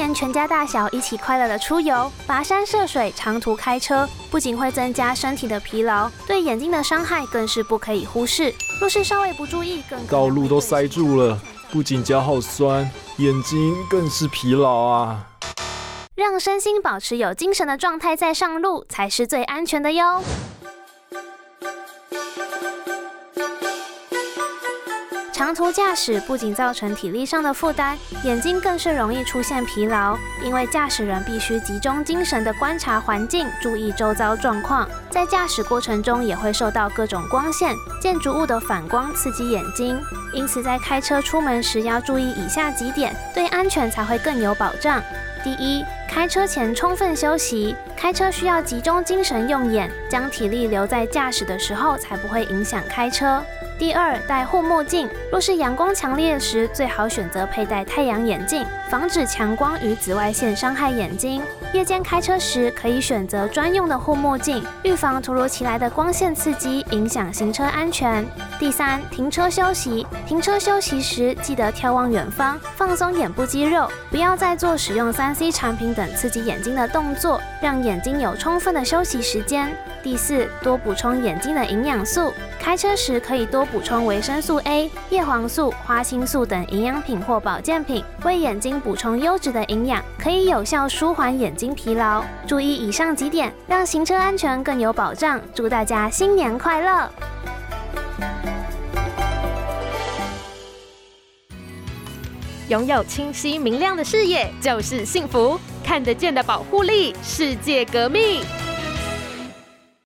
年全家大小一起快乐的出游，跋山涉水，长途开车，不仅会增加身体的疲劳，对眼睛的伤害更是不可以忽视。若是稍微不注意，更道路都塞住了，不仅脚好酸，眼睛更是疲劳啊！让身心保持有精神的状态再上路，才是最安全的哟。长途驾驶不仅造成体力上的负担，眼睛更是容易出现疲劳，因为驾驶人必须集中精神的观察环境，注意周遭状况，在驾驶过程中也会受到各种光线、建筑物的反光刺激眼睛，因此在开车出门时要注意以下几点，对安全才会更有保障。第一，开车前充分休息，开车需要集中精神用眼，将体力留在驾驶的时候，才不会影响开车。第二，戴护目镜。若是阳光强烈时，最好选择佩戴太阳眼镜，防止强光与紫外线伤害眼睛。夜间开车时，可以选择专用的护目镜，预防突如其来的光线刺激，影响行车安全。第三，停车休息。停车休息时，记得眺望远方，放松眼部肌肉，不要再做使用三 C 产品等刺激眼睛的动作，让眼眼睛有充分的休息时间。第四，多补充眼睛的营养素。开车时可以多补充维生素 A、叶黄素、花青素等营养品或保健品，为眼睛补充优质的营养，可以有效舒缓眼睛疲劳。注意以上几点，让行车安全更有保障。祝大家新年快乐！拥有清晰明亮的视野就是幸福，看得见的保护力，世界革命。